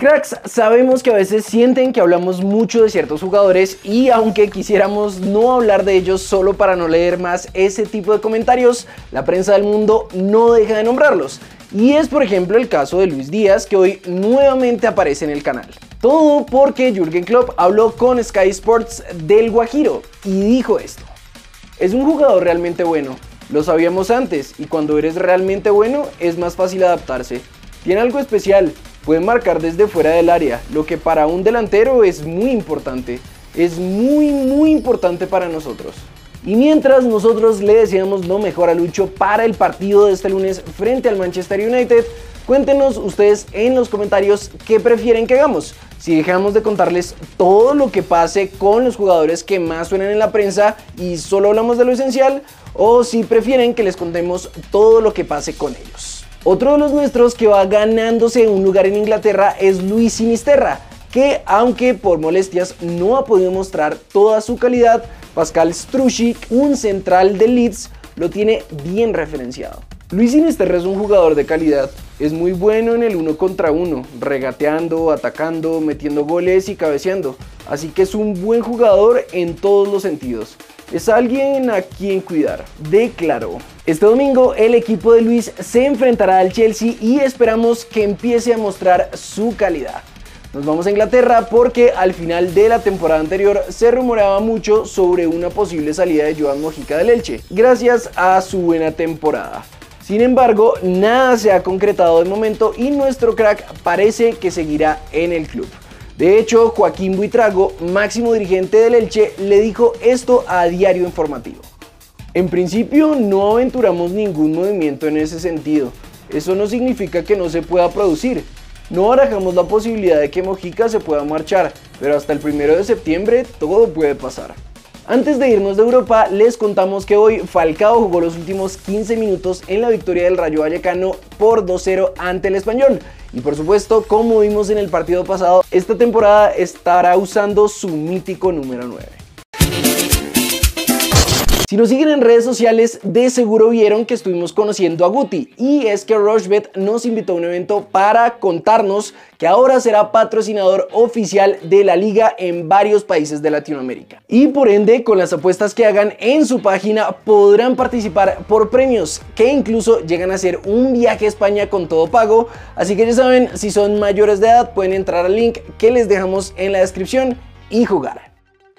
Cracks, sabemos que a veces sienten que hablamos mucho de ciertos jugadores y aunque quisiéramos no hablar de ellos solo para no leer más ese tipo de comentarios, la prensa del mundo no deja de nombrarlos. Y es por ejemplo el caso de Luis Díaz que hoy nuevamente aparece en el canal. Todo porque Jürgen Klopp habló con Sky Sports del Guajiro y dijo esto. Es un jugador realmente bueno, lo sabíamos antes y cuando eres realmente bueno es más fácil adaptarse. Tiene algo especial, puede marcar desde fuera del área, lo que para un delantero es muy importante. Es muy muy importante para nosotros. Y mientras nosotros le deseamos lo mejor a Lucho para el partido de este lunes frente al Manchester United, cuéntenos ustedes en los comentarios qué prefieren que hagamos. Si dejamos de contarles todo lo que pase con los jugadores que más suenan en la prensa y solo hablamos de lo esencial, o si prefieren que les contemos todo lo que pase con ellos. Otro de los nuestros que va ganándose un lugar en Inglaterra es Luis Sinisterra, que aunque por molestias no ha podido mostrar toda su calidad, Pascal Strushik, un central de Leeds, lo tiene bien referenciado. Luis Sinisterra es un jugador de calidad, es muy bueno en el uno contra uno, regateando, atacando, metiendo goles y cabeceando, así que es un buen jugador en todos los sentidos. Es alguien a quien cuidar, declaró. Este domingo el equipo de Luis se enfrentará al Chelsea y esperamos que empiece a mostrar su calidad. Nos vamos a Inglaterra porque al final de la temporada anterior se rumoreaba mucho sobre una posible salida de Joan Mojica del Elche, gracias a su buena temporada. Sin embargo, nada se ha concretado de momento y nuestro crack parece que seguirá en el club. De hecho, Joaquín Buitrago, máximo dirigente del Elche, le dijo esto a Diario Informativo. En principio no aventuramos ningún movimiento en ese sentido. Eso no significa que no se pueda producir. No barajamos la posibilidad de que Mojica se pueda marchar, pero hasta el primero de septiembre todo puede pasar. Antes de irnos de Europa, les contamos que hoy Falcao jugó los últimos 15 minutos en la victoria del Rayo Vallecano por 2-0 ante el Español. Y por supuesto, como vimos en el partido pasado, esta temporada estará usando su mítico número 9. Si nos siguen en redes sociales, de seguro vieron que estuvimos conociendo a Guti y es que Rochebet nos invitó a un evento para contarnos que ahora será patrocinador oficial de la liga en varios países de Latinoamérica. Y por ende, con las apuestas que hagan en su página podrán participar por premios que incluso llegan a ser un viaje a España con todo pago. Así que ya saben, si son mayores de edad pueden entrar al link que les dejamos en la descripción y jugar.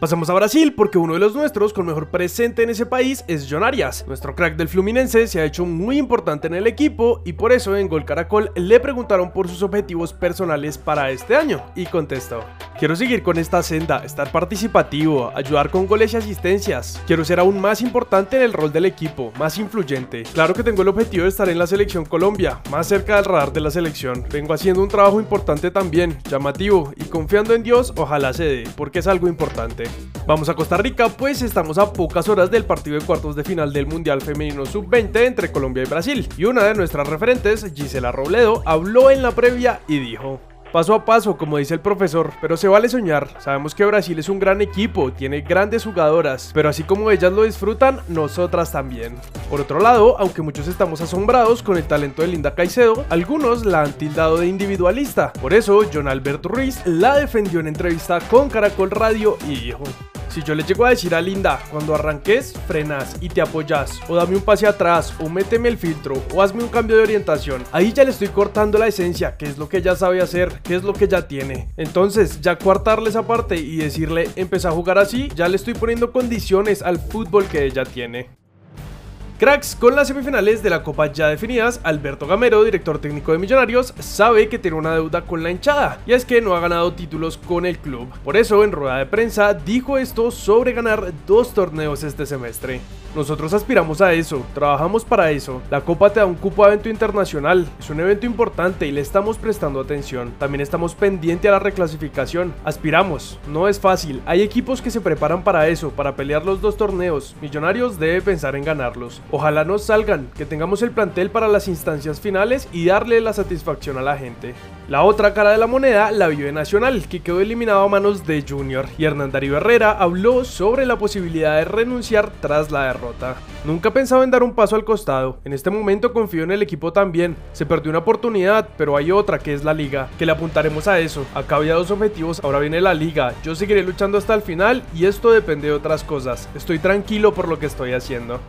Pasamos a Brasil porque uno de los nuestros con mejor presente en ese país es John Arias. Nuestro crack del Fluminense se ha hecho muy importante en el equipo y por eso en Gol Caracol le preguntaron por sus objetivos personales para este año y contestó. Quiero seguir con esta senda, estar participativo, ayudar con goles y asistencias. Quiero ser aún más importante en el rol del equipo, más influyente. Claro que tengo el objetivo de estar en la selección Colombia, más cerca del radar de la selección. Vengo haciendo un trabajo importante también, llamativo y confiando en Dios, ojalá se dé, porque es algo importante. Vamos a Costa Rica, pues estamos a pocas horas del partido de cuartos de final del Mundial Femenino Sub-20 entre Colombia y Brasil. Y una de nuestras referentes, Gisela Robledo, habló en la previa y dijo... Paso a paso, como dice el profesor, pero se vale soñar. Sabemos que Brasil es un gran equipo, tiene grandes jugadoras, pero así como ellas lo disfrutan, nosotras también. Por otro lado, aunque muchos estamos asombrados con el talento de Linda Caicedo, algunos la han tildado de individualista. Por eso, John Alberto Ruiz la defendió en entrevista con Caracol Radio y dijo... Si yo le llego a decir a Linda, cuando arranques, frenas y te apoyas, o dame un pase atrás, o méteme el filtro, o hazme un cambio de orientación, ahí ya le estoy cortando la esencia, que es lo que ella sabe hacer, que es lo que ya tiene. Entonces, ya coartarle esa parte y decirle, empieza a jugar así, ya le estoy poniendo condiciones al fútbol que ella tiene. Cracks, con las semifinales de la Copa ya definidas, Alberto Gamero, director técnico de Millonarios, sabe que tiene una deuda con la hinchada, y es que no ha ganado títulos con el club. Por eso, en rueda de prensa, dijo esto sobre ganar dos torneos este semestre. Nosotros aspiramos a eso, trabajamos para eso. La Copa te da un cupo a evento internacional, es un evento importante y le estamos prestando atención. También estamos pendientes a la reclasificación. Aspiramos, no es fácil. Hay equipos que se preparan para eso, para pelear los dos torneos. Millonarios debe pensar en ganarlos. Ojalá nos salgan, que tengamos el plantel para las instancias finales y darle la satisfacción a la gente. La otra cara de la moneda la vio en Nacional, que quedó eliminado a manos de Junior, y Hernán Darío Herrera habló sobre la posibilidad de renunciar tras la derrota. Nunca pensaba en dar un paso al costado, en este momento confío en el equipo también, se perdió una oportunidad, pero hay otra que es la liga, que le apuntaremos a eso, acá había dos objetivos, ahora viene la liga, yo seguiré luchando hasta el final y esto depende de otras cosas, estoy tranquilo por lo que estoy haciendo.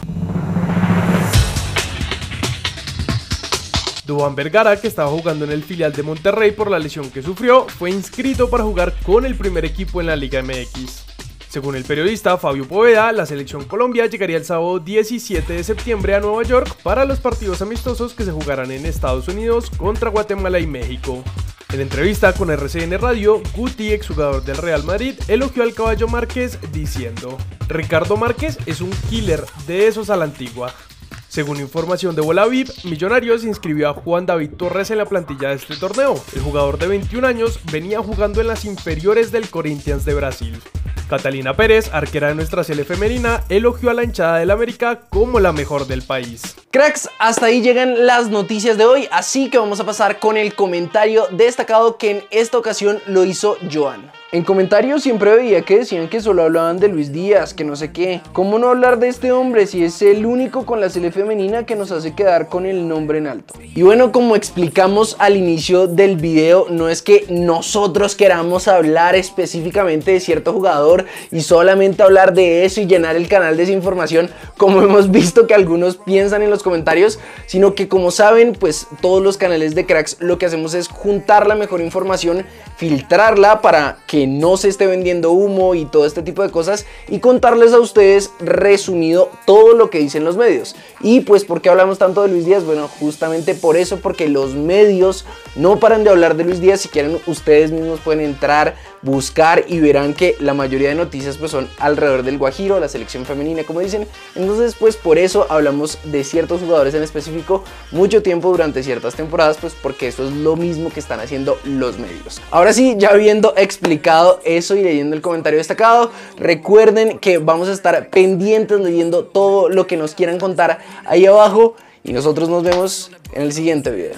Duván Vergara, que estaba jugando en el filial de Monterrey por la lesión que sufrió, fue inscrito para jugar con el primer equipo en la Liga MX. Según el periodista Fabio Poveda, la selección Colombia llegaría el sábado 17 de septiembre a Nueva York para los partidos amistosos que se jugarán en Estados Unidos contra Guatemala y México. En entrevista con RCN Radio, Guti, exjugador del Real Madrid, elogió al caballo Márquez diciendo: Ricardo Márquez es un killer de esos a la antigua. Según información de Bolavip, Millonarios inscribió a Juan David Torres en la plantilla de este torneo. El jugador de 21 años venía jugando en las inferiores del Corinthians de Brasil. Catalina Pérez, arquera de nuestra sele femenina, elogió a la hinchada del América como la mejor del país. Cracks, hasta ahí llegan las noticias de hoy, así que vamos a pasar con el comentario destacado que en esta ocasión lo hizo Joan. En comentarios siempre veía que decían que solo hablaban de Luis Díaz, que no sé qué. ¿Cómo no hablar de este hombre si es el único con la sele femenina que nos hace quedar con el nombre en alto? Y bueno, como explicamos al inicio del video, no es que nosotros queramos hablar específicamente de cierto jugador y solamente hablar de eso y llenar el canal de esa información, como hemos visto que algunos piensan en los comentarios, sino que como saben, pues todos los canales de cracks lo que hacemos es juntar la mejor información, filtrarla para que no se esté vendiendo humo y todo este tipo de cosas y contarles a ustedes resumido todo lo que dicen los medios. Y pues, ¿por qué hablamos tanto de Luis Díaz? Bueno, justamente por eso, porque los medios no paran de hablar de Luis Díaz. Si quieren, ustedes mismos pueden entrar, buscar y verán que la mayoría de noticias pues son alrededor del Guajiro, la selección femenina, como dicen. Entonces, pues por eso hablamos de ciertos jugadores en específico mucho tiempo durante ciertas temporadas, pues porque eso es lo mismo que están haciendo los medios. Ahora sí, ya habiendo explicado eso y leyendo el comentario destacado. Recuerden que vamos a estar pendientes leyendo todo lo que nos quieran contar ahí abajo y nosotros nos vemos en el siguiente video.